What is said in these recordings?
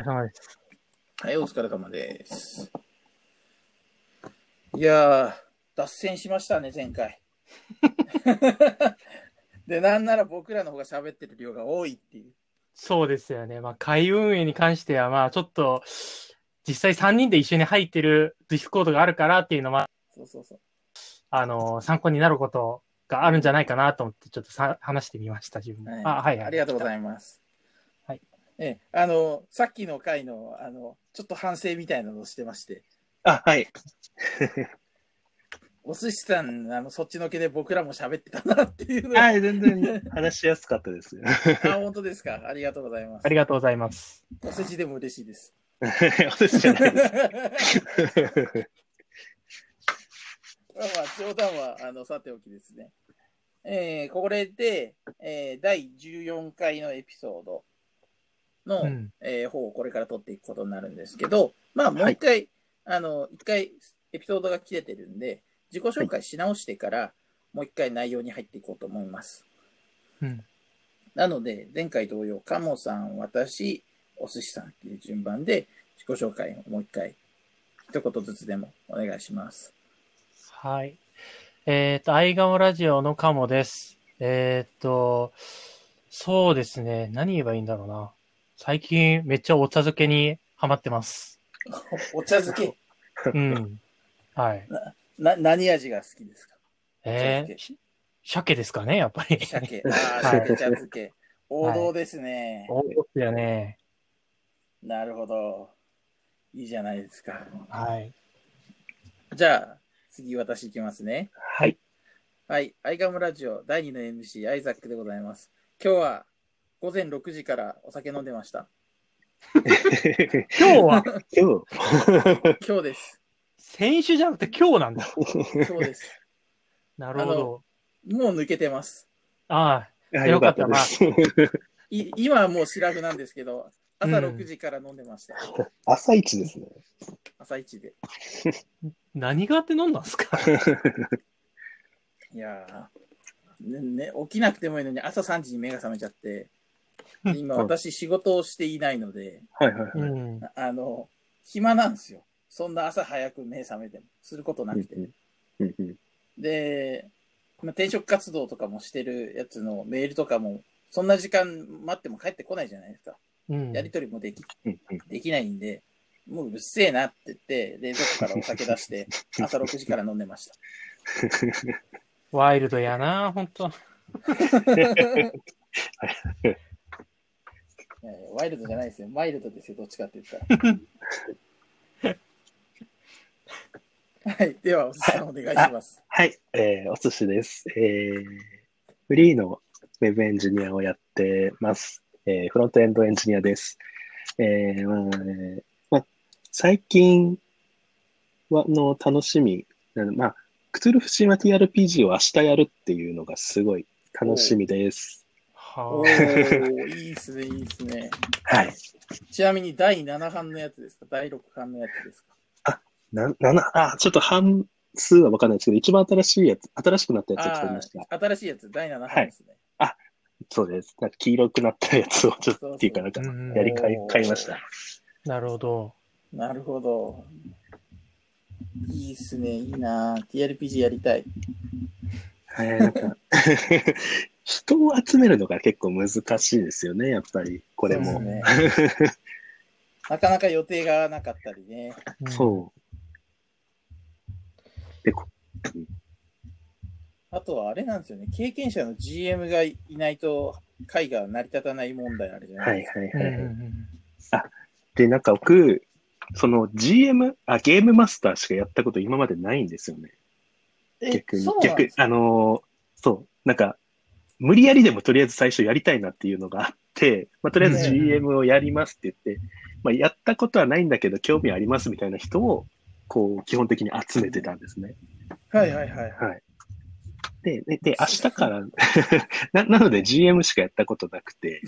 お疲れ様です。はい、お疲れ様です。いやー、脱線しましたね、前回。で、なんなら僕らの方が喋ってる量が多いっていう。そうですよね。まあ、会運営に関しては、まあ、ちょっと、実際3人で一緒に入ってるディスコードがあるからっていうのは、そうそうそう。あの、参考になることがあるんじゃないかなと思って、ちょっとさ話してみました、自分も。はいあ、はい、はい。ありがとうございいます。はい。え、あの、さっきの回の、あの、ちょっと反省みたいなのをしてまして、あ、はい。お寿司さん、あの、そっちのけで僕らも喋ってたなっていうのをあ、はい、全然話しやすかったです よ。本当ですか？ありがとうございますあ。りがとうございます。お世辞でも嬉しいです。お寿司じゃないです。まあまあ、冗談は、あの、さておきですね。えーこれで、えー第14回のエピソードの、うん。えー方をこれから取っていくことになるんですけど、まあ、もう一回、あの、一回エピソードが切れてるんで、自己紹介し直してから、もう一回内容に入っていこうと思います。うん。なので、前回同様、カモさん、私、お寿司さんっていう順番で、自己紹介をもう一回、一言ずつでもお願いします。はい。えっ、と、アイガモラジオのカモです。えっ、と、そうですね。何言えばいいんだろうな。最近めっちゃお茶漬けにハマってます。お茶漬け、うん。はい。な、何味が好きですか？えー、し鮭ですかね、やっぱり。鮭。ああ、はい鮭茶漬け。王道ですね。多いですよね。なるほど。いいじゃないですか。はい。じゃあ、次私いきますね。はい。はい。アイガムラジオ第2の MC、アイザックでございます。今日は午前6時からお酒飲んでました。今日は、今今日です。先週じゃなくて今日なんだ。そうです。なるほど。もう抜けてます。あ日、よかったよかったです。い今はもうシラフなんですけど、朝うん6時から飲んでました。朝一ですね。朝一で。あ、何があって飲んだんですか？いやー、ねね、起きなくてもいいのに朝3時に目が覚めちゃって、で 今私仕事をしていないので、はいはいはい。うん。あの、暇なんですよ。そんな朝早く目覚めても、することなくて。うんうんうんで、まあ、転職活動とかもしてるやつのメールとかも、そんな時間待っても帰ってこないじゃないですか。うん。やりとりもでき、うんうんできないんで、もううるせえなって言って、冷蔵庫からお酒出して、朝6時から飲んでました。ワイルドやな、ほんと。いやいやワイルドじゃないですよ。マイルドですよ、どっちかって言ったら。はい。では、お寿司さんお願いします。はい、えーお寿司です。えーフリーのウェブエンジニアをやってます。えーフロントエンドエンジニアです。えーまあえーまあ、最近はの楽しみ、まあ、クトゥルフ神話 TRPG を明日やるっていうのがすごい楽しみです。おいいっすね、いいっすね。はい。ちなみに第7版のやつですか？第6版のやつですか？な、なな、あ、ちょっと半数はわかんないですけど、一番新しいやつ、新しくなったやつを作りました。あー新しいやつ、第7版ですね。そうです。なんか黄色くなったやつをちょっとっていうかなんかやり替え、買いました。なるほど。なるほど。いいっすね、いいな TRPG やりたい。えーなんか人を集めるのが結構難しいですよね、やっぱり、これも。そうですね。なかなか予定がなかったりね。うんそう。でこあとはあれなんですよね、経験者の GM がいないと会が成り立たない問題あるじゃなはいいですか。うんはいはい。うんで、なんか僕、その GM、あ、ゲームマスターしかやったこと今までないんですよね。え逆に逆あのーそう、なんか、無理やりでもとりあえず最初やりたいなっていうのがあって、まあ、とりあえず GM をやりますって言って、まあ、やったことはないんだけど興味ありますみたいな人を、こう、基本的に集めてたんですね。はいはいはい。はい。で、で、で明日から な、なので GM しかやったことなくて、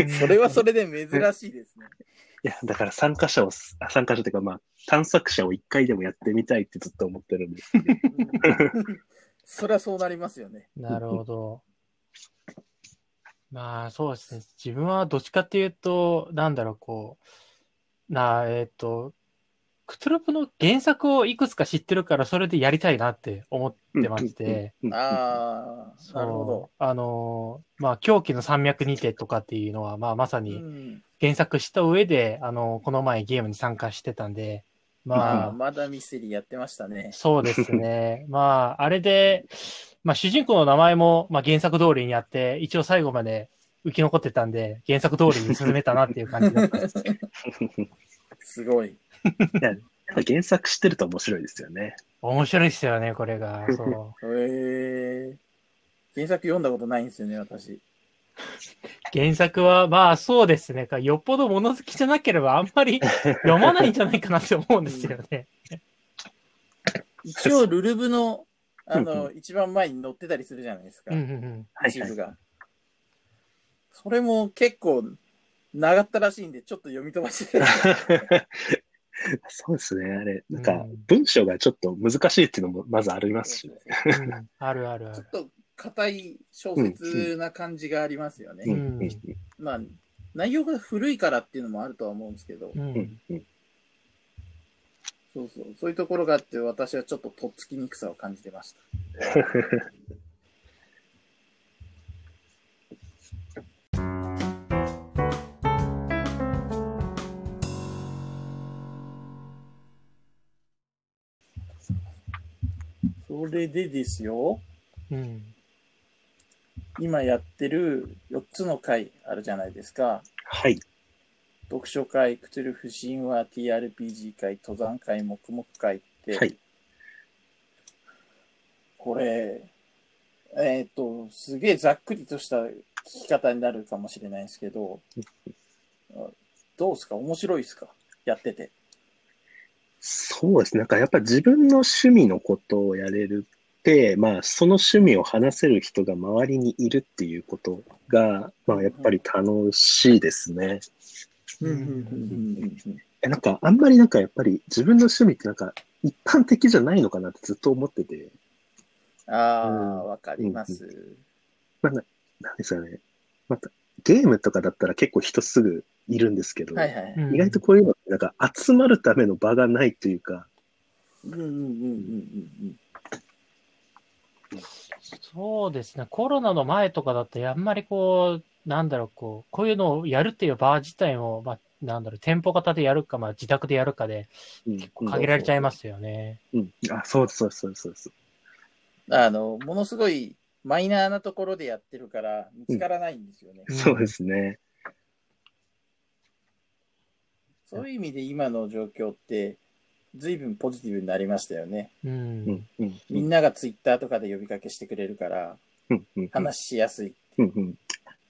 うんそれはそれで珍しいですね。いや、だから参加者を、あ参加者というか、まあ、探索者を一回でもやってみたいってずっと思ってるんですけど。うんそれはそうなりますよね。なるほど。まあそうですね。自分はどっちかっていうと、なんだろう、こう、なあ、えっ、と、クトゥルフの原作をいくつか知ってるから、それでやりたいなって思ってまして、ああ、なるほど。あのーまあ、狂気の山脈にてとかっていうのは、まあ、まさうにん、原作した上で、あのこの前ゲームに参加してたんで、まあ、まだミステリーやってましたね。そうですね。まあ、あれで、まあ、主人公の名前も、まあ、原作通りにあって、一応最後まで生き残ってたんで、原作通りに進めたなっていう感じだったんです。すごい。やっぱ原作知ってると面白いですよね。面白いですよね、これが。そう。へえ原作読んだことないんですよね、私。原作は、まあそうですね。よっぽど物好きじゃなければあんまり 読まないんじゃないかなって思うんですよね。一応、ルルブの、あうんの、一番前に載ってたりするじゃないですかうん。うんうん。はい一部が。それも結構、長ったらしいんで、ちょっと読み飛ばして。そうですね。あれ、なんかうん文章がちょっと難しいっていうのもまずありますしね。うんあるあるある。ちょっと硬い小説な感じがありますよね。まあ、内容が古いからっていうのもあるとは思うんですけど、うん。そうそう、そういうところがあって、私はちょっととっつきにくさを感じてました。それでですよ、うん。今やってる4つの回あるじゃないですか。はい。読書会、クトゥルフ神話、TRPG 会、登山会、黙々会って、はい。これ、えっ、と、すげえざっくりとした聞き方になるかもしれないですけど、あどうですか？面白いですか？やってて。そうですね。なんかやっぱ自分の趣味のことをやれるまあその趣味を話せる人が周りにいるっていうことが、まあやっぱり楽しいですね。うんうんえなんかあんまりなんかやっぱり自分の趣味ってなんか一般的じゃないのかなってずっと思ってて、ああ、うんわかります。なんですかね。またゲームとかだったら結構人すぐいるんですけど、はいはい。うん意外とこういうのなんか集まるための場がないというか、うんうんうんうんうんそうですね。コロナの前とかだと、あんまりこう、なんだろう、こう、こういうのをやるっていう場自体も、まあ、なんだろう、店舗型でやるか、まあ、自宅でやるかで、うん限られちゃいますよね。うん。あ、そうです、そうです、そうですそうです。うん。あの、ものすごいマイナーなところでやってるから見つからないんですよね。うんそうですね。そういう意味で今の状況って、随分ポジティブになりましたよね。う。うんん、うん。みんながツイッターとかで呼びかけしてくれるから、うん、うん。話しやすい。うんうん。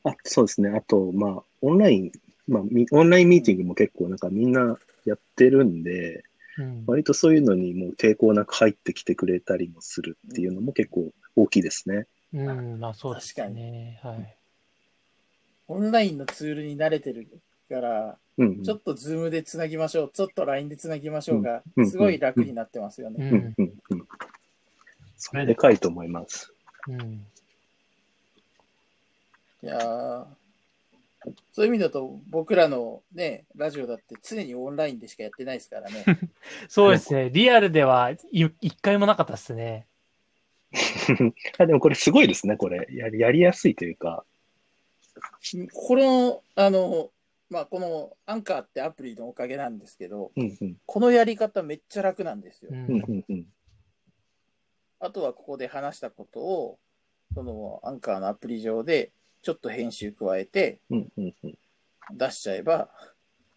あ、そうですね。あと、まあ、オンライン、まあ、みオンラインミーティングも結構なんかみんなやってるんで、うん割とそういうのにもう抵抗なく入ってきてくれたりもするっていうのも結構大きいですね。うん、まあそうですね。はい。オンラインのツールに慣れてるから、うんうん。ちょっとズームでつなぎましょう、ちょっと LINE でつなぎましょうがすごい楽になってますようね。うんうんうん。それでかいと思います。うん。いやーそういう意味だと、僕らのね、ラジオだって常にオンラインでしかやってないですからね。そうですね。リアルではい一回もなかったですね。あでもこれすごいですね、これ。やりやりやすいというか。この、あの、まあ、このアンカーってアプリのおかげなんですけど、うんうん。このやり方めっちゃ楽なんですよう。。うんんうんうん。あとはここで話したことを、そのアンカーのアプリ上でちょっと編集加えて。出しちゃえば、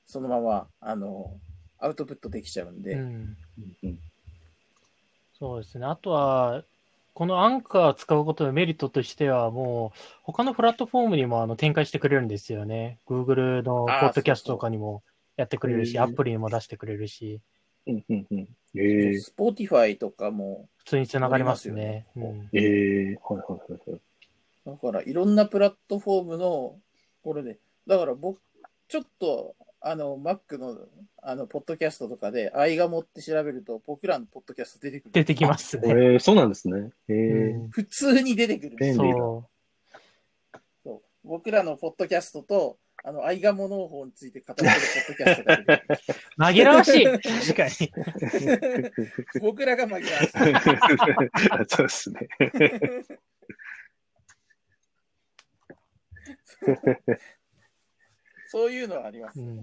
そのまま、あの、アウトプットできちゃうんで、うん。うんうんそうですね。あとは、このアンカーを使うことのメリットとしては、もう、他のプラットフォームにもあの展開してくれるんですよね。Google のポッドキャストとかにもやってくれるし、そうそうアプリにも出してくれるし、うんうんうん。ええスポーティファイとかも、普通につながりますね。すよねうんええはいはいはいはい。だからいろんなプラットフォームの、これで、だから僕、ちょっと、あの、Mac の、あの、ポッドキャストとかで、アイガモって調べると、僕らのポッドキャスト出てくる。出てきますね。ええそうなんですね。ええうん普通に出てくるんですよ便利だそ僕らのポッドキャストと、あの、アイガモ農法について語ってるポッドキャストが出てくる 紛らわしい確かに。僕らが紛らわしい。そうですね。そういうのはあります。いうん。い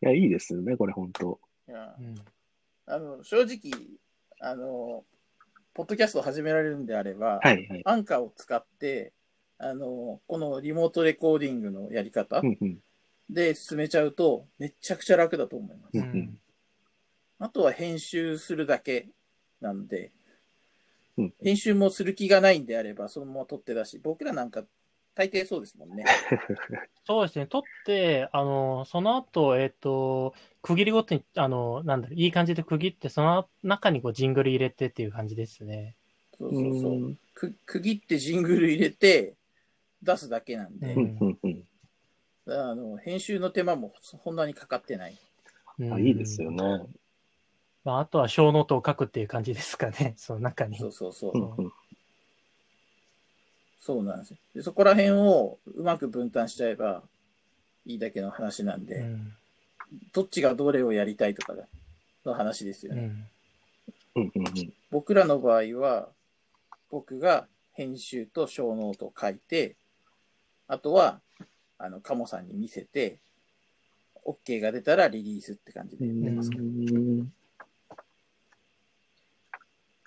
や、いいですよね、これ本当。やうんあの正直、あの、ポッドキャストを始められるんであれば、はいはい。アンカーを使って、あの、このリモートレコーディングのやり方で進めちゃうと、めちゃくちゃ楽だと思います。うんうんあとは編集するだけなんで、うん編集もする気がないんであれば、そのまま撮ってだし、僕らなんか大抵そうですもんね。そうですね。取って、あの、その後、えっ、と、区切りごとに、あの、なんだろう、いい感じで区切って、その中にこうジングル入れてっていう感じですね。そうそうそう。うんく区切ってジングル入れて出すだけなんで、うんうんうんあの編集の手間もそんなにかかってない。うんあうんいいですよ。ね。まあ、あとは小ノートを書くっていう感じですかね。その中に。そうそうそう。そうなんですよで。そこら辺をうまく分担しちゃえばいいだけの話なんで、うん。どっちがどれをやりたいとかの話ですよね。うん。うんうんうん僕らの場合は、僕が編集と小ノートを書いて、あとは、あの、カモさんに見せて、OK が出たらリリースって感じでやってます。うん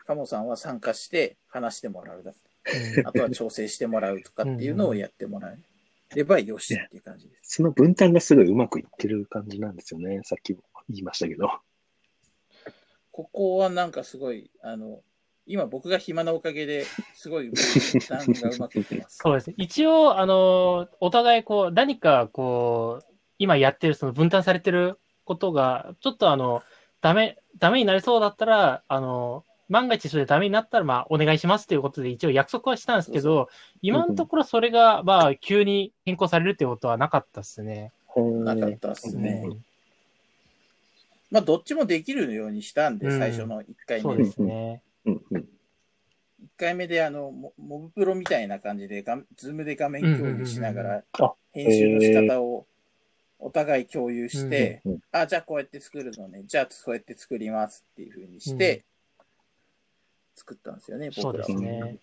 カモさんは参加して話してもらうだけ。うんあとは調整してもらうとかっていうのをやってもらえればよしっていう感じです。その分担がすごいうまくいってる感じなんですよね。さっきも言いましたけど。ここはなんかすごい、あの、今僕が暇なおかげですごい分担がうまくいってます。そうですね。一応、あの、お互いこう、何かこう、今やってる、その分担されてることが、ちょっとあの、ダメ、ダメになりそうだったら、あの、万が一それでダメになったら、まあ、お願いしますということで一応約束はしたんですけど、今のところそれが、まあ、急に変更されるっていうことはなかったですね。なかったですね。うん。まあ、どっちもできるようにしたんで、うん。最初の1回そうで目で。すね。うんうん1回目で、あの、モモブプロみたいな感じで、画ズームで画面共有しながらあ、編集の仕方をお互い共有して、うんうんあ、じゃあこうやって作るのね、じゃあそうやって作りますっていう風にして、作ったんですよね、僕らは。そうで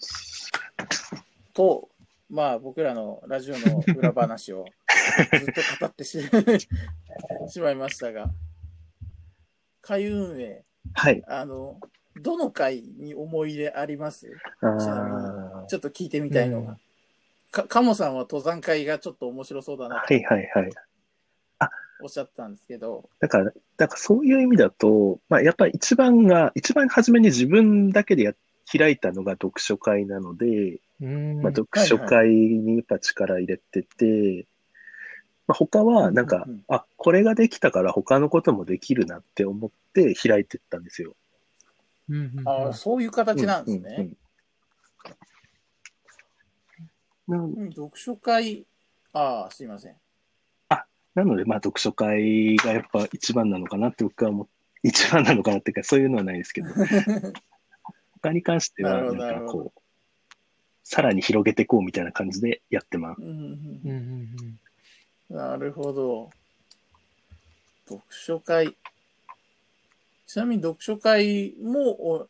すと、まあ僕らのラジオの裏話をずっと語ってし しまいましたが、会運営、はい。あの、どの会に思い入れあります？あちなみーちょっと聞いてみたいのが。うんか、カモさんは登山会がちょっと面白そうだなとはいはいはい。おっしゃってたんですけど、だから、だからそういう意味だと、まあ、やっぱり一番が、一番初めに自分だけでや開いたのが読書会なので、うんまあ、読書会にやっぱ力入れてて、まあ、他はなんか、うんうんうんあ、これができたから他のこともできるなって思って開いてったんですよ。うんうんうんああ、そういう形なんですね。うんうんうんなうん読書会、ああ、すいません。なので、まあ、読書会がやっぱ一番なのかなって僕は思っ一番なのかなっていうか、そういうのはないですけど、他に関しては、なんかこう、さらに広げていこうみたいな感じでやってます。うんうんうん。うんうんなるほど。読書会。ちなみに読書会も、お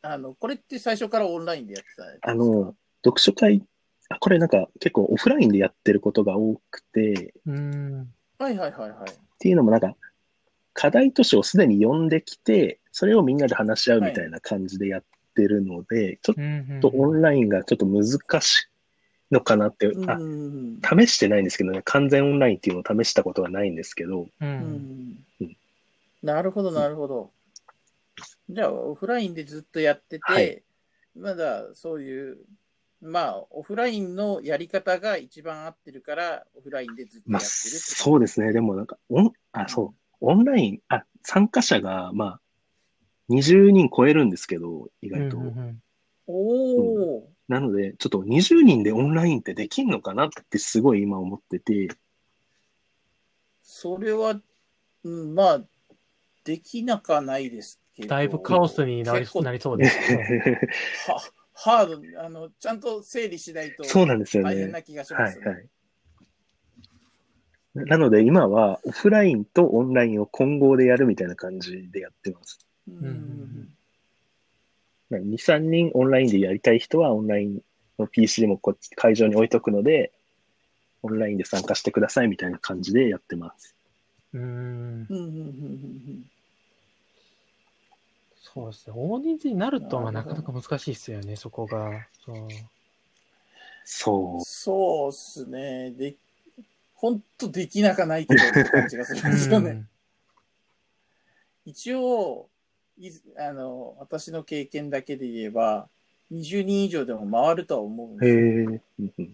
あの、これって最初からオンラインでやってたやつですか？あの、読書会、あこれなんか結構オフラインでやってることが多くて、うんうんはいはいはいはい。っていうのもなんか、課題図書をすでに読んできて、それをみんなで話し合うみたいな感じでやってるので、ちょうん。うんっとオンラインがちょっと難しいのかなって、あ、うん試してないんですけどね、完全オンラインっていうのを試したことはないんですけど、ううん。んうん。なるほどなるほど。じゃあ、オフラインでずっとやってて、はい。まだそういう、まあ、オフラインのやり方が一番合ってるから、オフラインでずっとやまあ、ってるってことそうですね。でもなんか、オン、あ、そう、オンライン、あ、参加者が、まあ、20人超えるんですけど、意外と。うんうんうんおお、なので、ちょっと20人でオンラインってできんのかなってすごい今思ってて、それは、うん、まあ、できなかないですけど。だいぶカオスになりそうですね。はハード、あの、ちゃんと整理しないとそうなんですよね。大変な気がしはいます、ね。はい。なので今はオフラインとオンラインを混合でやるみたいな感じでやってます。うんうんうん2、3人オンラインでやりたい人はオンラインの PC もこっち会場に置いとくので、オンラインで参加してくださいみたいな感じでやってます。うーん。そうですね。大人数になると、まあ、なかなか難しいですよね、そこが。そう。そそうっすね。で、ほんとできなかないけどって感じがするんですよね。うん一応、いずあの、私の経験だけで言えば、20人以上でも回るとは思うんう。ですよ。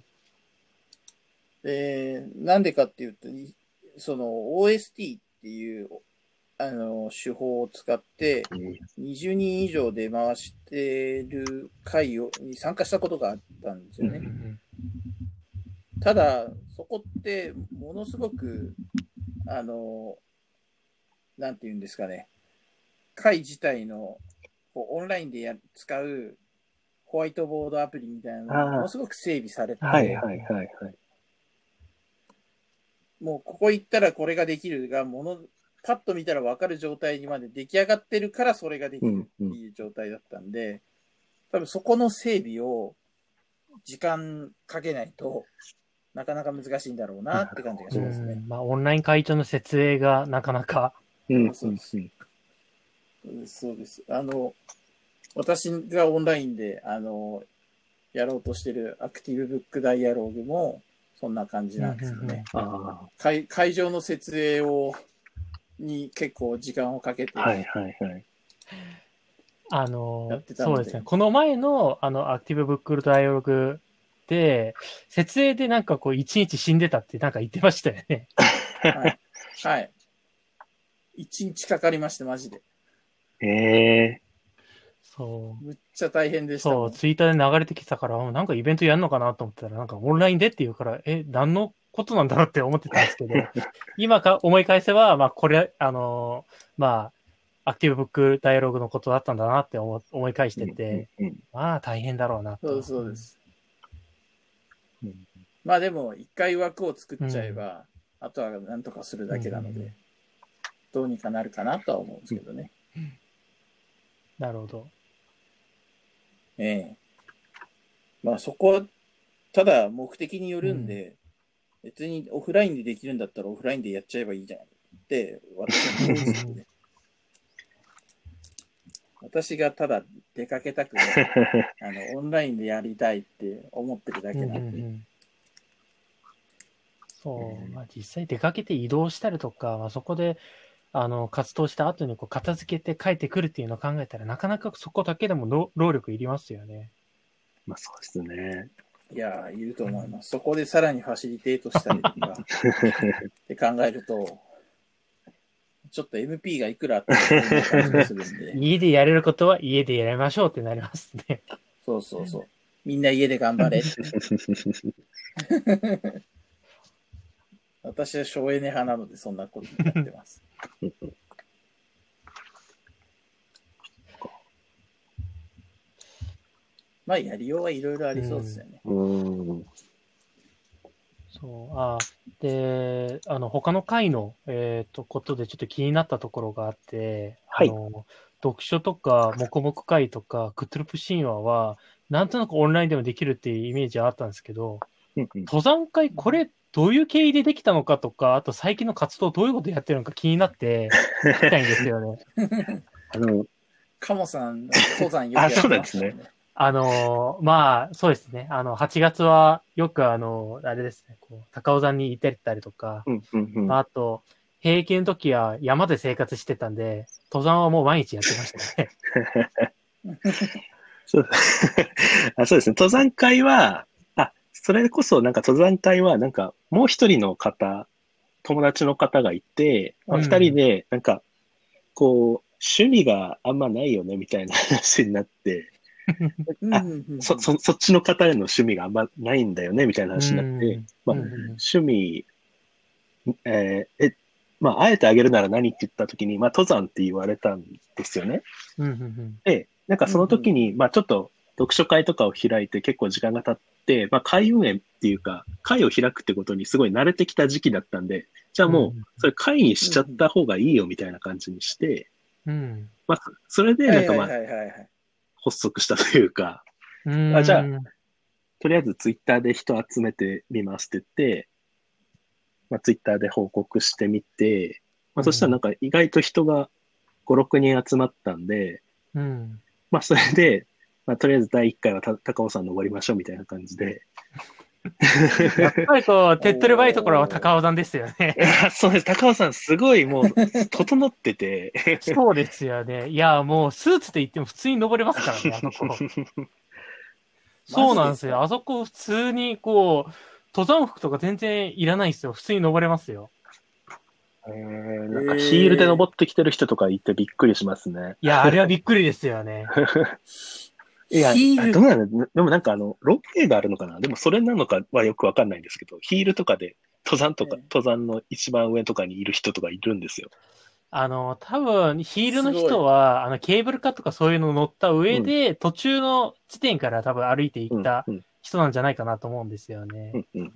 で、なんでかっていうと、いその OST っていう、あの、手法を使って、20人以上で回してる会をに参加したことがあったんですよね。ただ、そこって、ものすごく、あの、なんていうんですかね、会自体のこうオンラインでや使うホワイトボードアプリみたいなのがものすごく整備されてて、はいはいはいはい。もうここ行ったらこれができるが、もの、パッと見たら分かる状態にまで出来上がってるからそれができるっていう状態だったんで、多分そこの整備を時間かけないとなかなか難しいんだろうなって感じがしますね。うんまあ、オンライン会長の設営がなかなか。うんそうですうんそうです。あの、私がオンラインで、あの、やろうとしてるアクティブブックダイアログもそんな感じなんですよね。あ会会場の設営を、に結構時間をかけて、あ、はいはいはい。やあのって、たのでそうですね。この前の、あの、アクティブブックダイアログで、設営でなんかこう、一日死んでたってなんか言ってましたよね。はい。はい。一日かかりました、マジで。ええそう。むっちゃ大変でしたも。そうんツイッターで流れてきたから、あなんかイベントやるのかなと思ったら、なんかオンラインでって言うから、え、何のことなんだろうって思ってたんですけど、今か思い返せば、まあこれ、あのーまあ、アクティブブックダイアログのことだったんだなって思思い返してて、うんうんまあ大変だろうなと。そうです、そうです。うんまあでも、一回枠を作っちゃえば、あとはなんとかするだけなので、うんどうにかなるかなとは思うんですけどね。なるほど。ええ。まあそこは、ただ目的によるんで、別にオフラインでできるんだったらオフラインでやっちゃえばいいじゃんって、私は思うんですけどね。私がただ出かけたくない、あの、オンラインでやりたいって思ってるだけうんなんで。うんうんそう、まあ実際出かけて移動したりとか、まあ、そこで、あの、活動した後にこう片付けて帰ってくるっていうのを考えたら、なかなかそこだけでも労労力いりますよね。まあそうですね。いやー、いると思います。そこでさらにファシリテートしたりとか、って考えると、ちょっと MP がいくらあっても感じがするんで、家でやれることは家でやりましょうってなりますね。そうそうそう。みんな家で頑張れって。私は省エネ派なので、そんなことになってます。まあ、やりようはいろいろありそうですよね。うん。そう、あで、あの、他の回の、えっ、と、ことでちょっと気になったところがあって、はいあの、読書とか、黙々会とか、クトゥルプ神話は、なんとなくオンラインでもできるっていうイメージはあったんですけど、うんうん登山会、これ、どういう経緯でできたのかとか、あと最近の活動どういうことやってるのか気になって、聞きたいんですよね。あの、カモさん、登山よくやってましたもんね。あのーまあ、そうですね。あの、8月はよくあの、あれですね、こう、高尾山に行ってたりとか、うんうんうん。あと、平均の時は山で生活してたんで、登山はもう毎日やってましたね。そう あそうですね。登山会は、あ、それこそなんか登山会はなんかもう一人の方、友達の方がいて、まあうん二人でなんか、こう、趣味があんまないよねみたいな話になって、そ、そ、そっちの方への趣味があんまないんだよねみたいな話になって、まあ趣味、えーえ、まあ、あえてあげるなら何って言った時に、まあ、登山って言われたんですよね。で、なんかその時に、まあ、ちょっと読書会とかを開いて結構時間が経って、まあ、会運営っていうか、会を開くってことにすごい慣れてきた時期だったんで、じゃあもううん、それ会にしちゃった方がいいよみたいな感じにして、うん。まあ、それで、なんかまあ。発足したというか、うん。あじゃあとりあえずツイッターで人集めてみますって言って、まあ、ツイッターで報告してみて、まあ、そしたらなんか意外と人が5、6人集まったんで、うん。まあ、それで、まあ、とりあえず第1回はた高尾山登りましょうみたいな感じで、やっぱりこう、手っ取り早いところは高尾山ですよね。そうです。高尾山すごいもう、整ってて、そうですよね。いや、もう、スーツで行っても普通に登れますからね、あそこ。そうなんですよ。あそこ普通に、こう、登山服とか全然いらないですよ。普通に登れますよ。えーなんかヒールで登ってきてる人とかいてびっくりしますね。いや、あれはびっくりですよね。いや、ヒール。どうなのでもなんかあの、ロープウェイがあるのかな？でもそれなのかはよくわかんないんですけど、ヒールとかで登山とか、ええ。登山の一番上とかにいる人とかいるんですよ。あの、多分、ヒールの人は、あの、ケーブルカーとかそういうの乗った上で、途中の地点から多分歩いていうんったうん人なんじゃないかなと思うんですよね。う。んうん。う。ん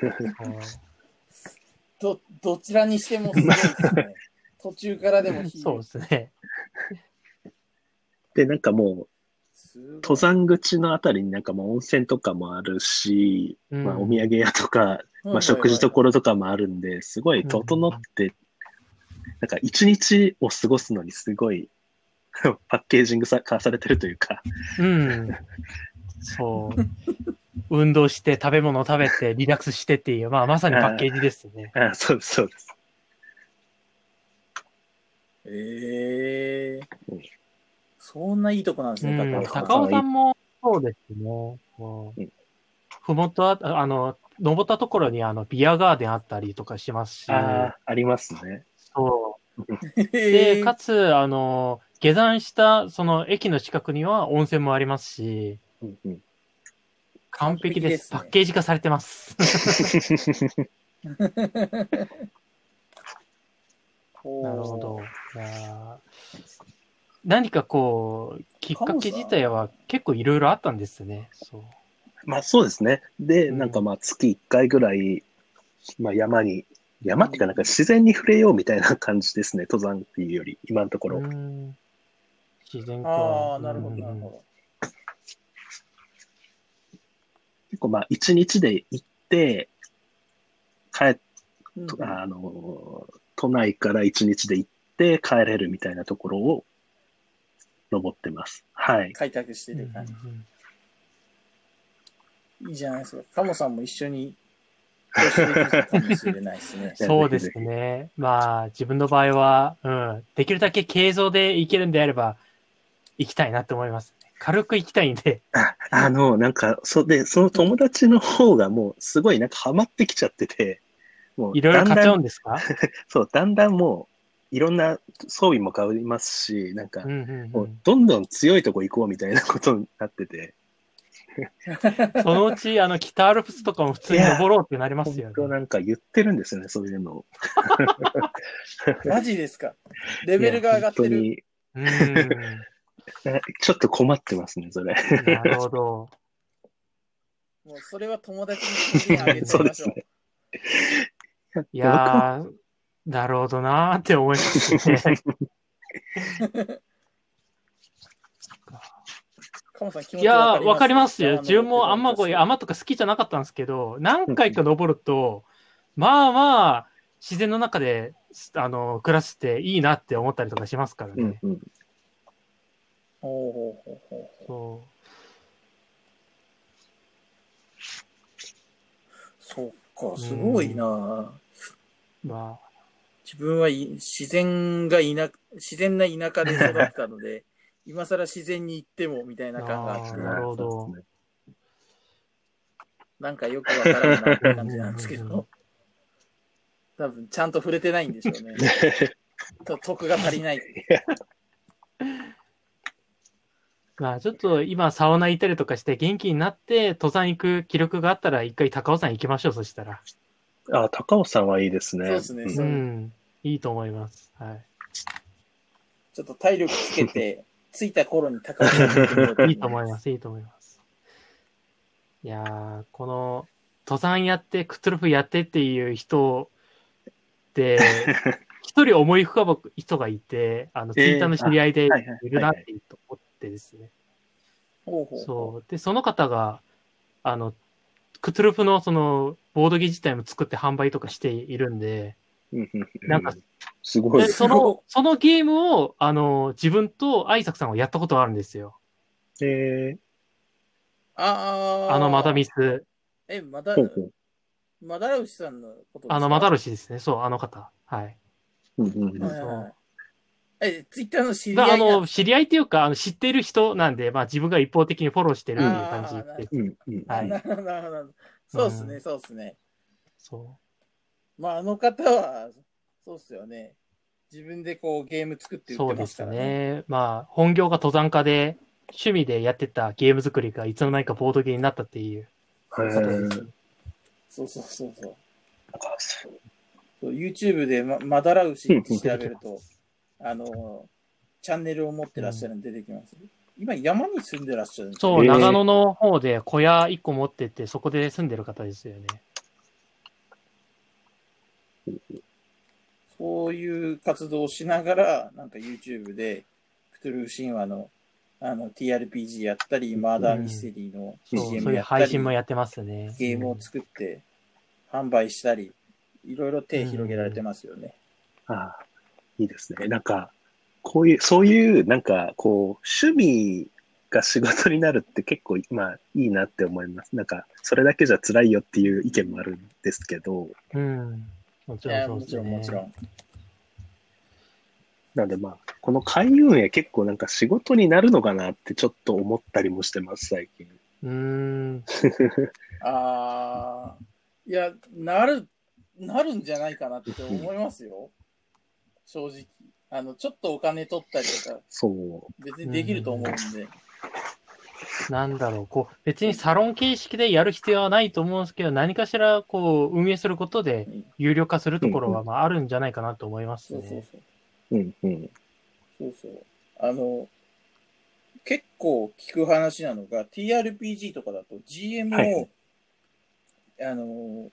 ど、どちらにしてもすごいですね。途中からでもヒール。そうですね。で、なんかもう、登山口のあたりになんかもう温泉とかもあるし、うんまあお土産屋とか、まあ食事所とかもあるんで、すごい整って、なんか一日を過ごすのにすごい パッケージングさ化されてるというか、うん。そう。運動して、食べ物を食べて、リラックスしてっていう、まあ、まさにパッケージですね。あそうです、そうです。ええうんそんないいとこなんですね、うん、高尾高尾さんもそうですね。うんうんふもとは、あの、登ったところにあの、ビアガーデンあったりとかしますし、ああ、ありますね。そう。えで、ーかつ、あの、下山した、その駅の近くには温泉もありますし、うんうん完璧です。ねパッケージ化されてます。なるほど。何かこう、きっかけ自体は結構いろいろあったんですね。そう。まあそうですね。で、うんなんかまあ月1回ぐらい、まあ山に、山っていうかなんか自然に触れようみたいな感じですね。登山っていうより、今のところ。うん自然か。ああ、なるほど、うんなるほ結構まあ一日で行って、帰っど。と、あの、都内から一日で行って帰れるみたいなところを登ってます。はい。開拓してる感じ。うんいいじゃないですか。カモさんも一緒に、投資できるかもしれないですね。そうですね。まあ、自分の場合は、うん、できるだけ軽装で行けるんであれば、行きたいなって思います。軽く行きたいんで。ああの、なんか、そで、その友達の方がもうすごいなんかハマってきちゃってて、もういろいろ買っちゃうんだんだんですかそう、だんだんもういろんな装備も買いますし、なんかもう。うんどんどん強いとこ行こうみたいなことになってて、そのうち、あの、北アルプスとかも普通に登ろうってなりますよね。本当なんか言ってるんですよね、そういうのを。マジですか？レベルが上がってる。にえ ちょっと困ってますね、それ。なるほど。もうそれは友達に聞いてあげちゃいましょう。ね。いやー、なるほどなーって思います ね。いやー、ちわかりますよ。自分もあんまこう、山山とか好きじゃなかったんですけど、何回か登ると、まあまあ、自然の中で、あの、暮らしていいなって思ったりとかしますからね。うんうそそっか、すごいなう。まあ、自分はい自然が田、自然な田舎で育ったので、今更自然に行ってもみたいな感があって、なるほどなんかよくわからんなって感じなんですけど、多分ちゃんと触れてないんでしょうね。と得が足りない。まあちょっと今サウナ行ったりとかして元気になって登山行く気力があったら一回高尾山行きましょう、そしたら。あ、高尾さんはいいですね。そうですねうん。いいと思います。はい。ちょっと体力つけて、着いた頃に高尾さんに見てみよういいと思います、いいと思います。いやー、この、登山やって、クトゥルフやってっていう人で、一人思い浮かぶ人がいて、あの、ツイッターの知り合いではいはいいるなって思ってですね。ほうほうそう。で、その方が、あの、クトゥルフのその、ボードゲー自体も作って販売とかしているんで、なんかすごいその、そのゲームを、あの、自分と愛作さんはやったことがあるんですよ。えああ。あのマダミス。え、まだマダラウシさんのことですか？あの、マダルシですね。そう、あの方。はい。うんうんうんはいはいはいえ、ツイッターの知りだあ合いなんの、知り合いっていうか、あの、知っている人なんで、まあ自分が一方的にフォローしてるっていう感じです。うんうんはいなるほど、なるほど。そうですね、うんそうですね。そまあ、あの方は、そうっすよね。自分でこうゲーム作っう。て売ってそうですますからね。ね。まあ、本業が登山家で、趣味でやってたゲーム作りがいつの間にかボードゲームになったっていう。そうそうそうそう。そう YouTube でまマダラウシって調べると、あの、チャンネルを持ってらっしゃるの出てきます。今、山に住んでらっしゃるんですそう、えー長野の方で小屋一個持ってて、そこで住んでる方ですよね。そういう活動をしながら、なんか YouTube で、クトゥルフ神話のあの TRPG やったり、マーダーミステリーの CM やったり、配信もやってますね。ゲームを作って販売したり、いろいろ手広げられてますよね。ああ、いいですね。なんか、こういう、そういう、なんか、こう、趣味が仕事になるって結構、まあ、いいなって思います。なんか、それだけじゃ辛いよっていう意見もあるんですけど、うん。もちろんもちろん。もちろん。なんでまあ、この会運営結構なんか仕事になるのかなってちょっと思ったりもしてます、最近。うーん。ああ、いや、なる、なるんじゃないかなって思いますよ。正直。あの、ちょっとお金取ったりとか、そう。別にできると思うんで。なんだろう、こう、別にサロン形式でやる必要はないと思うんですけど、何かしら、こう、運営することでうん有料化するところは、まあ、あるんじゃないかなと思いますね。そうそうそう。うんうん。そうそう。あの、結構聞く話なのが、TRPG とかだと GM を、はいはいあの、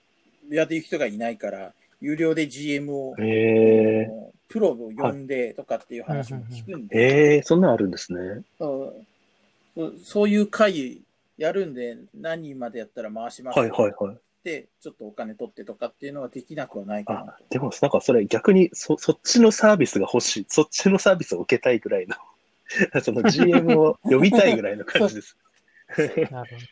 やっていく人がいないから、有料で GM を、えあのプロを呼んでとかっていう話も聞くんー、で、えー、そんなんあるんですね。そうそうそういう会やるんで、何人までやったら回しますはいはいはい。で、ちょっとお金取ってとかっていうのはできなくはないかなでもなんかそれ逆にそ、そっちのサービスが欲しい。そっちのサービスを受けたいぐらいの、その GM を呼びたいぐらいの感じです。なるほ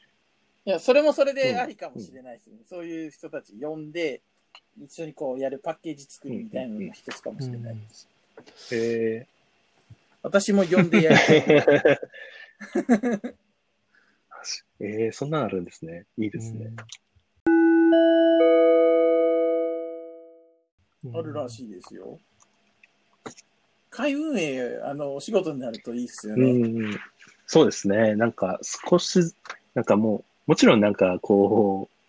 いや、それもそれでありかもしれないですね。そういう人たち呼んで、一緒にこうやるパッケージ作るみたいなのが一つかもしれないです。へ私も呼んでやりたい。ー、えー、そんなんあるんですね。いいど。ですね。うんあるらしいですよ。会運営、あの、お仕事になるといいっすようね。ん、そうですね。なんか少し、なんかもう、もちろんなんかこう、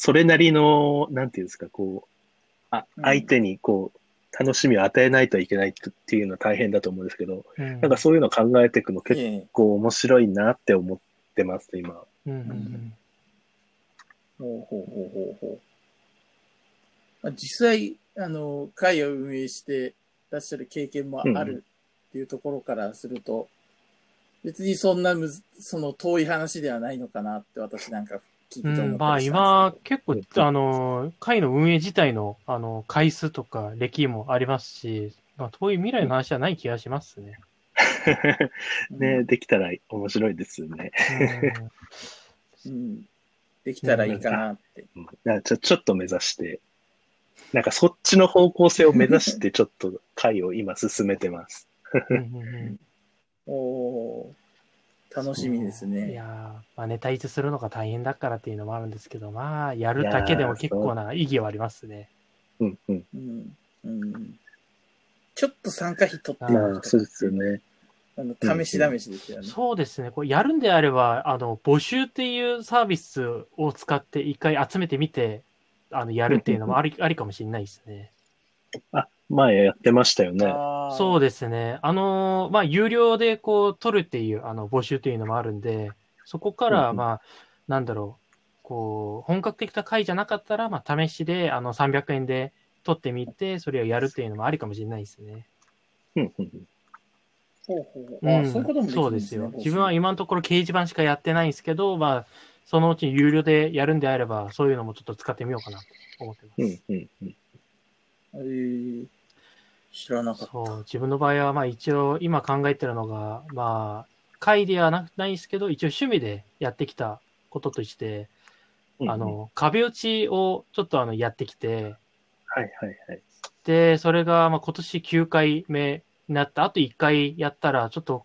それなりの、なんていうんですか、こう、あうん。相手にこう、楽しみを与えないといけないっていうのは大変だと思うんですけど、うん。なんかそういうのを考えていくの結ええ。構面白いなって思ってます、今。うんうんうん。ほうほうほうほうほう。まあ実際、あの、会を運営してらっしゃる経験もあるっていうところからすると、別にそんなむず、その遠い話ではないのかなって私なんか聞いてて思まあ今結構、あの、会の運営自体の、あの、回数とか歴もありますし、まあ、遠い未来の話じゃない気がしますね。ね、できたら面白いですよね。うん。できたらいいかなって。うんちょちょっと目指して、なんかそっちの方向性を目指して、ちょっと回を今進めてます。うんうんうん おー楽しみですいね。やー、マネタイズするのが大変だからっていうのもあるんですけど、まあ、やるだけでも結構な意義はありますね。うんうん。うん。うん。ちょっと参加費取ってあまあ、そうですよね。あの、試し試しですよね。そうですね。これやるんであれば、あの、募集っていうサービスを使って一回集めてみて、あの、やるっていうのもあり、ありかもしれないですね。あ、前やってましたよね。そうでですね。あのーまあ、有料でこう、取るっていう、あの、募集っていうのもあるんで、そこから、まあ、なんだろう、こう、本格的な会じゃなかったら、まあ、試しで、あの、300円で取ってみて、それをやるっていうのもありかもしれないですね。うんうんほうほう。あ、うん、そういうこともできるですね。そうんですよ。自分は今のところ掲示板しかやってないんですけど、まあ、そのうち有料でやるんであれば、そういうのもちょっと使ってみようかなと思ってます。うんうんうんえー知らなかった。そう、自分の場合は、まあ一応今考えてるのが、まあ、会ではなないんですけど、一応趣味でやってきたこととして、うん。あの、壁打ちをちょっとあの、やってきて、はいはいはい。で、それが、まあ今年9回目になった、あと1回やったら、ちょっと、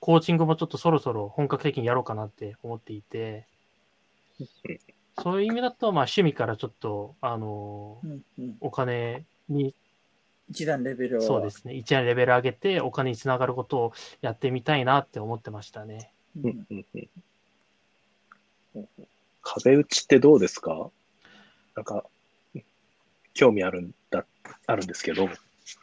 コーチングもちょっとそろそろ本格的にやろうかなって思っていて、そういう意味だと、まあ趣味からちょっと、あの、うんうん、お金に一段レベルを。そうですね。一段レベル上げてお金につながることをやってみたいなって思ってましたね。う。うんんうんうん壁打ちってどうですか？なんか、興味あるんだ、あるんですけど。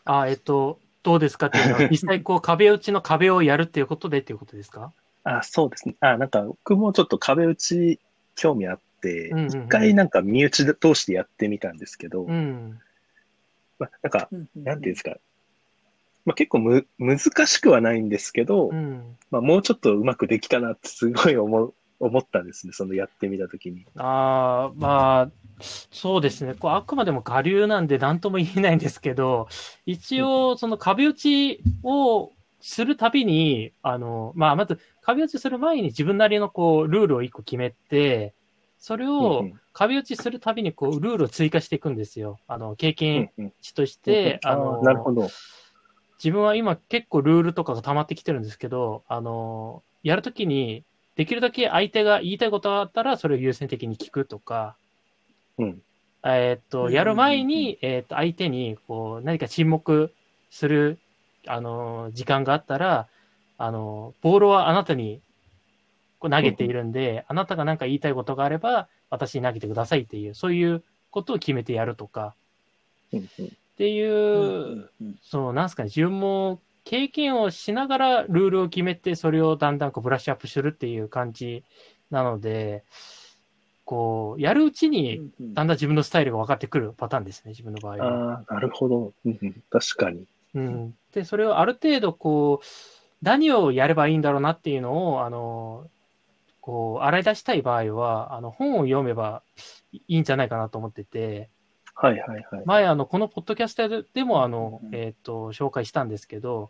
あ、えっと、どうですかっていうのは、実際こう壁打ちの壁をやるっていうことでっていうことですか？あ、そうですね。あ、なんか僕もちょっと壁打ち興味あってうんうんうん、一回なんか身内通してやってみたんですけど、うん。まあ、なんか、うんうんなんていうんですか、まあ、結構む難しくはないんですけど、うん。まあ、もうちょっとうまくできたなってすごい思う思ったんですね、そのやってみたときに。ああ、まあ、そうですね。こうあくまでも我流なんで何とも言えないんですけど、一応、その壁打ちをするたびに、あの、まあ、まず壁打ちする前に自分なりのこう、ルールを一個決めて、それうんをうん壁打ちするたびにこう、ルールを追加していくんですよ。あの、経験値として、ああのー、なるほど。自分は今結構ルールとかが溜まってきてるんですけど、あの、やるときに、できるだけ相手が言いたいことがあったら、それを優先的に聞くとか、うん。えーっと、うんやる前に、えーっと、相手に、こう、何か沈黙する、あの、時間があったら、あの、ボールはあなたにこう投げているんで、あなたが何か言いたいことがあれば、私に投げてくださいっていう、そういうことを決めてやるとか、っていう、そう、なんすかね、自分も経験をしながらルールを決めて、それをだんだんこうブラッシュアップするっていう感じなので、こう、やるうちに、だんだん自分のスタイルが分かってくるパターンですね、自分の場合は。ああ、なるほど。確かに。うん。で、それをある程度、こう、何をやればいいんだろうなっていうのを、あの、こう、洗い出したい場合は、あの、本を読めばいいんじゃないかなと思ってて、はいはいはい。前、あの、このポッドキャストででも、あのうん、えっ、と、紹介したんですけど、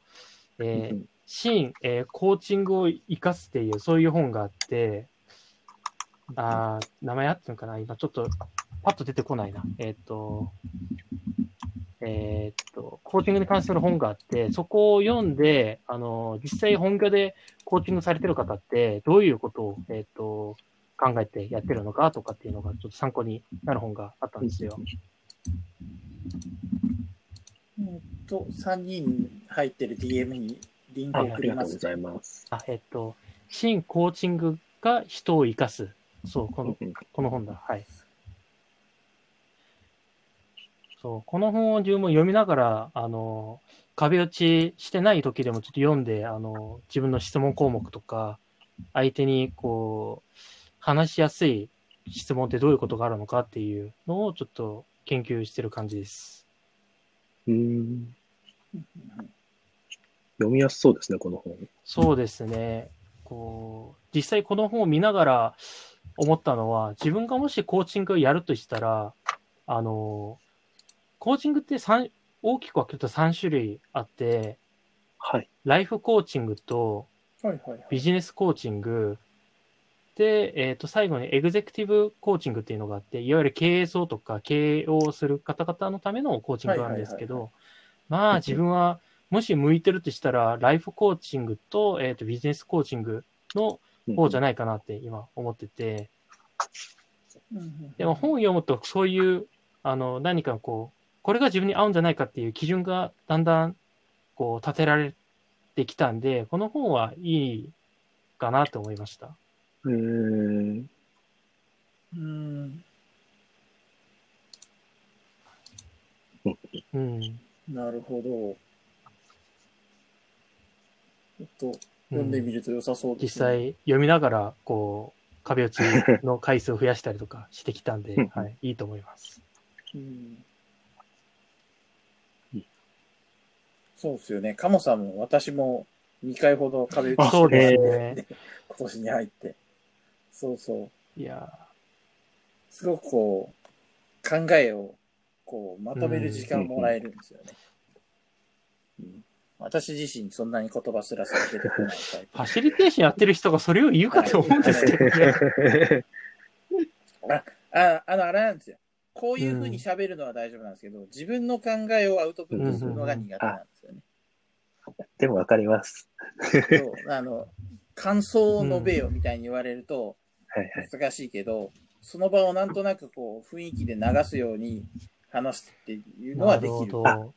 えーうんシーン、えーコーチングを生かすっていう、そういう本があって、あー名前あってるのかな？今ちょっと、パッと出てこないな。えっ、と、えっ、と、コーチングに関する本があって、そこを読んで、あの、実際本業でコーチングされてる方って、どういうことを、えっ、と、考えてやってるのかとかっていうのが、ちょっと参考になる本があったんですよ。うんと、3人入ってる DM にリンクを送ります。りがとうございます。あ、えっと、新コーチングが人を生かす。そう、この、うんこの本だ。はい。そう、この本を自分も読みながら、あの、壁打ちしてない時でもちょっと読んで、あの、自分の質問項目とか、相手にこう、話しやすい質問ってどういうことがあるのかっていうのをちょっと研究してる感じです。うんうん読みやすそうですね、この本。そうですね。こう、実際この本を見ながら思ったのは、自分がもしコーチングをやるとしたら、あの、コーチングって三大きく分けると3種類あって、はい。ライフコーチングとはいはいはい。ビジネスコーチング、で、えっ、と、最後にエグゼクティブコーチングっていうのがあって、いわゆる経営層とか経営をする方々のためのコーチングなんですけはいはいど、まあ自分はもし向いてるとしたら、ライフコーチングと、えっ、と、ビジネスコーチングの方じゃない。かなって今思ってて、でも本を読むとそういう、あの、何かこう、これが自分に合うんじゃないかっていう基準がだんだん、こう、立てられてきたんで、この本はいいかなと思いました。うーん。うんうん。なるほど。ちょっと読んでみると良さそう実ですね。際読みながら、こう、壁打ちの回数を増やしたりとかしてきたんでうん、はい、いいと思います。うんうんそうですよね。カモさんも私も2回ほど壁打ちしてね。今年に入って。そうそう。いやすごくこう、考えをこうまとめる時間をもらえるんですよね。うん私自身そんなに言葉すらすら出てこないタイプーファシリテーションやってる人がそれを言うかと思うんですけどね。ああの、あれなんですよ。こういうふうに喋るのは大丈夫なんですけど、自分の考えをアウトプットするのが苦手なんですよね。でもわかります。そうあの、感想を述べよみたいに言われるとはいはい。難しいけど、その場をなんとなくこう雰囲気で流すように話すっていうのはなるほできる。ど。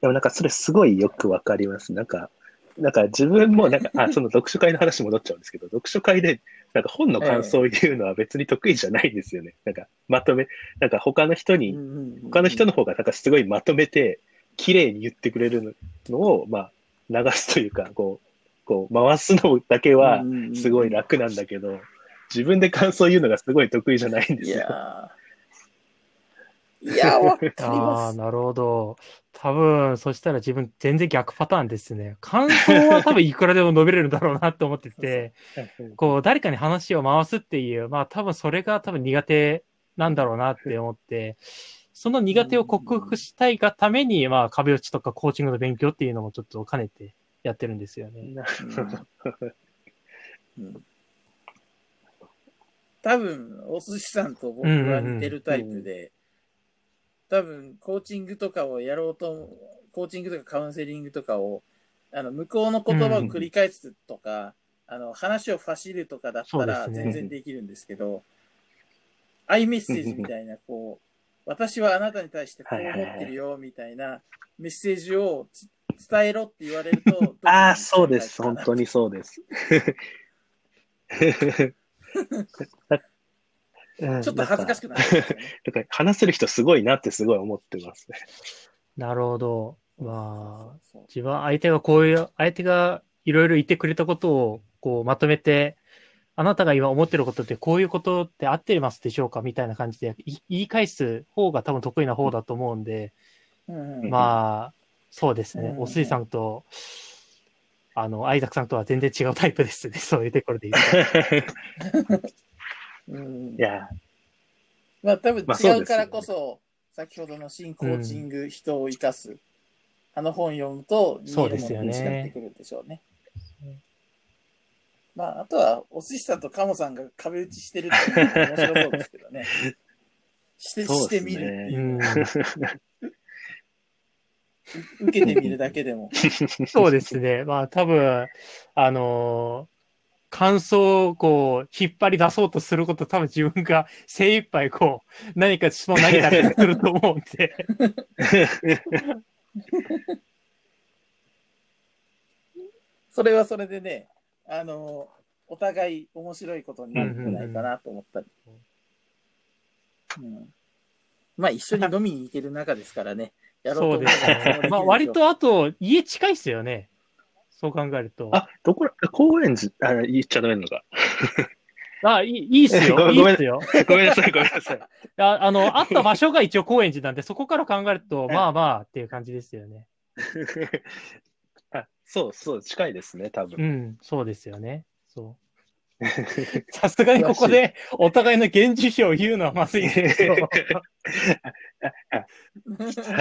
でもなんかそれすごいよくわかります。なんか、なんか自分もなんか、あ、その読書会の話戻っちゃうんですけど、読書会でなんか本の感想を言うのは別に得意じゃないんですよね。なんかまとめ、なんか他の人に、他の人の方がなんかすごいまとめて、綺麗に言ってくれるのを、まあ、流すというか、こう、こう回すのだけはすごい楽なんだけど、自分で感想言うのがすごい得意じゃないんでいすよ。いやー、わかりああ、ます。なるほど。多分、そしたら自分全然逆パターンですね。感想は多分いくらでも述べれるんだろうなって思ってて、こう、誰かに話を回すっていう、まあ多分それが多分苦手なんだろうなって思って、その苦手を克服したいがために、まあ壁打ちとかコーチングの勉強っていうのもちょっと兼ねてやってるんですよね。なうんうん多分、お寿司さんと僕は似てるタイプで、多分、コーチングとかをやろうと、コーチングとかカウンセリングとかを、あの、向こうの言葉を繰り返すとか、あの、話をファシるとかだったら全然できるんですけど、アイメッセージみたいな、こう、私はあなたに対してこう思ってるよ、みたいなメッセージをつ伝えろって言われると、ああ、そうです。本当に。にそうです。ちょっと恥ずかしくくなるね。だから話せる人すごいなってすごい思ってますね。なるほど。まあ、自分は相手がこういう、相手がいろいろ言ってくれたことをこうまとめて、あなたが今思ってることってこういうことって合ってますでしょうかみたいな感じでい言い返す方が多分得意な方だと思うんで、まあ、そうですねう。んおすいさんと、あの、アイザクさんとは全然違うタイプですね。そういうところで言うと。うんいや、まあ多分まあそうですよね違うからこそ、先ほどの新コーチング、人を生かす、あの本読むと見えるものに違ってくるんでしょうね。まああとは、お寿司さんとカモさんが壁打ちしてるっていうのが面白そうですけどね。して、そうですねしてみるっていうう、ん、受けてみるだけでも。そうですね。まあ多分、あのー感想をこう、引っ張り出そうとすること多分自分が精一杯こう、何か質問投げたりすると思うんで。それはそれでね、あの、お互い面白いことになるんじゃないかなと思ったり。うんまあ一緒に飲みに行ける中ですからね。やろうと思そうですね。まあ割とあと、家近いっすよね。そう考えると。あ、どこら、高円寺、あ、言っちゃダメなのか。あ、いいいいっすよ。ごめんいいっすよ。ごめんなさい、ごめんなさい。ああの、あった場所が一応高円寺なんで、そこから考えると、まあまあっていう感じですよね。あそうそう、近いですね、多う分。ん、そうですよね。そう。さすがにここでお互いの現地表を言うのはまずいんですけど、は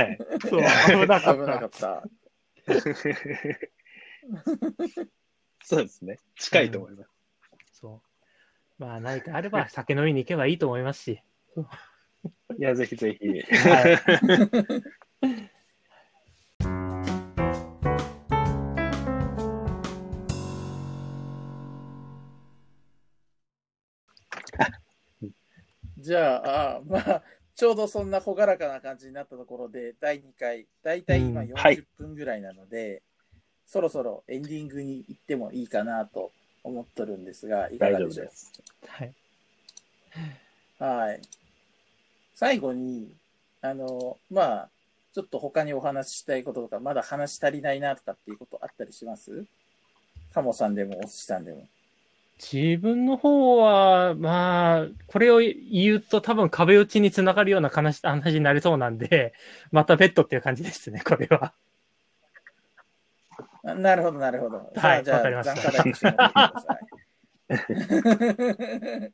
い。そう、危なか危なかっ。ったた。そうですね。近いと思います。そう。まあ何かあれば酒飲みに行けばいいと思いますし。いや、ぜひぜひ。はい。じゃあ、あまあ、ちょうどそんな朗らかな感じになったところで、第2回、だいたい今うんはい40分ぐらいなので、そろそろエンディングに行ってもいいかなと思っとるんですが、いか大がでしょう？丈夫です。はい。はい。最後に、あの、まあ、ちょっと他にお話ししたいこととか、まだ話し足りないなとかっていうことあったりします？カモさんでもお寿司さんでも。自分の方は、まあ、これを言うと多分壁打ちにつながるような話話になりそうなんで、またベッドっていう感じですね、これは。ななるほど、なるほど。はいじゃあ、わかりました残課題として持ってきてください。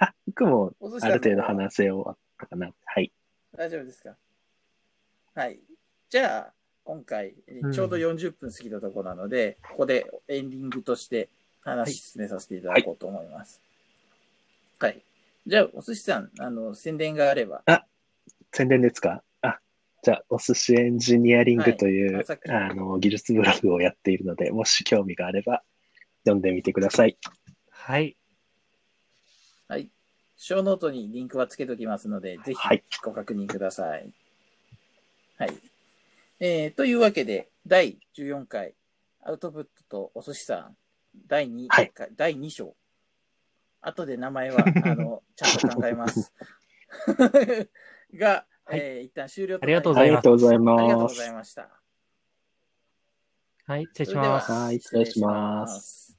あ、僕もある程度話せ終わったかな。はい。大丈夫ですか？はい。じゃあ、今回、ちょうど40分過ぎたところなので、ここでエンディングとして話進めさせていただこうと思います。はい。じゃあ、お寿司さん、あの、宣伝があれば。宣伝ですか？あ、じゃあ、お寿司エンジニアリングという、はいあの、技術ブログをやっているので、もし興味があれば、読んでみてください。はい。はい。ショーノートにリンクはつけておきますので、ぜひはいご確認ください。はい。えー、というわけで、第14回、アウトプットとお寿司さん、第2はい回、第2章。後で名前は、あの、ちゃんと考えます。が、はいえー一旦終了とありがとうごありざいますがとうございありがとうますござい。ました。はい、失礼します。はい失礼します失礼します